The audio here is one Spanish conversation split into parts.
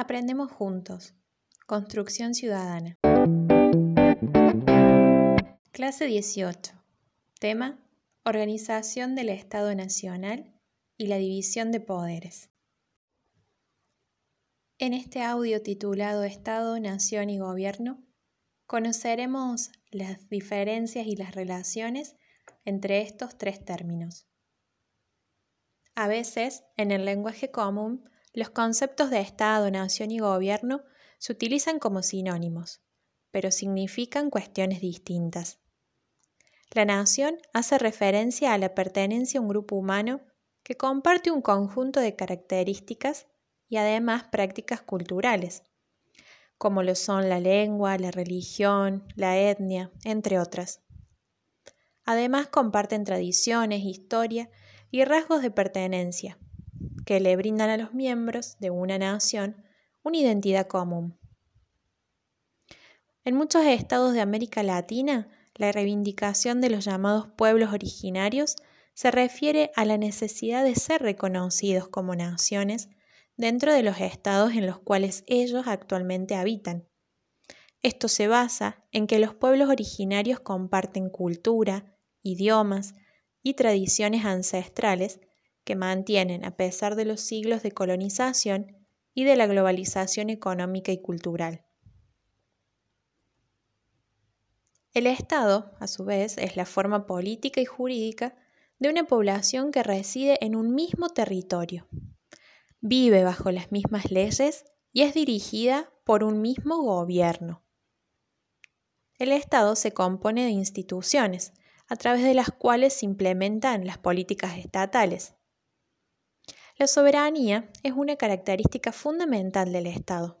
Aprendemos juntos. Construcción ciudadana. Clase 18. Tema. Organización del Estado Nacional y la división de poderes. En este audio titulado Estado, Nación y Gobierno, conoceremos las diferencias y las relaciones entre estos tres términos. A veces, en el lenguaje común, los conceptos de Estado, Nación y Gobierno se utilizan como sinónimos, pero significan cuestiones distintas. La nación hace referencia a la pertenencia a un grupo humano que comparte un conjunto de características y además prácticas culturales, como lo son la lengua, la religión, la etnia, entre otras. Además comparten tradiciones, historia y rasgos de pertenencia, que le brindan a los miembros de una nación una identidad común. En muchos estados de América Latina, la reivindicación de los llamados pueblos originarios se refiere a la necesidad de ser reconocidos como naciones dentro de los estados en los cuales ellos actualmente habitan. Esto se basa en que los pueblos originarios comparten cultura, idiomas y tradiciones ancestrales que mantienen a pesar de los siglos de colonización y de la globalización económica y cultural. El Estado, a su vez, es la forma política y jurídica de una población que reside en un mismo territorio, vive bajo las mismas leyes y es dirigida por un mismo gobierno. El Estado se compone de instituciones, a través de las cuales se implementan las políticas estatales. La soberanía es una característica fundamental del Estado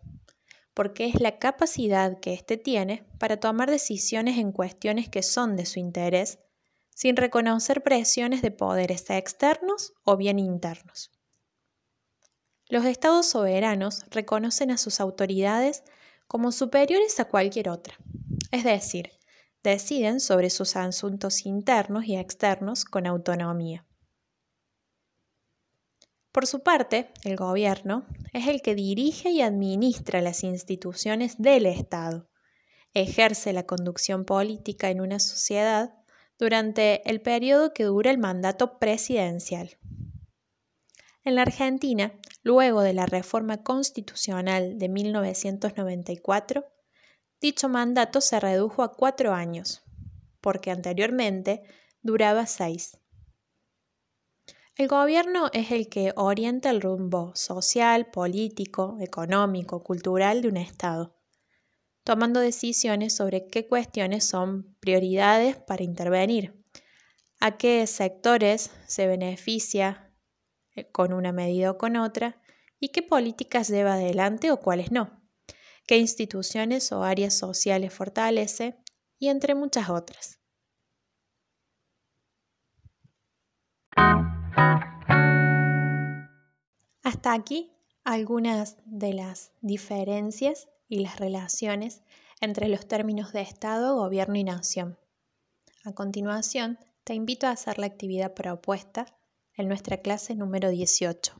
porque es la capacidad que éste tiene para tomar decisiones en cuestiones que son de su interés, sin reconocer presiones de poderes externos o bien internos. Los estados soberanos reconocen a sus autoridades como superiores a cualquier otra, es decir, deciden sobre sus asuntos internos y externos con autonomía. Por su parte, el gobierno es el que dirige y administra las instituciones del Estado, ejerce la conducción política en una sociedad durante el periodo que dura el mandato presidencial. En la Argentina, luego de la reforma constitucional de 1994, dicho mandato se redujo a cuatro años, porque anteriormente duraba seis. El gobierno es el que orienta el rumbo social, político, económico, cultural de un Estado, tomando decisiones sobre qué cuestiones son prioridades para intervenir, a qué sectores se beneficia eh, con una medida o con otra y qué políticas lleva adelante o cuáles no, qué instituciones o áreas sociales fortalece y entre muchas otras. Hasta aquí algunas de las diferencias y las relaciones entre los términos de Estado, Gobierno y Nación. A continuación, te invito a hacer la actividad propuesta en nuestra clase número 18.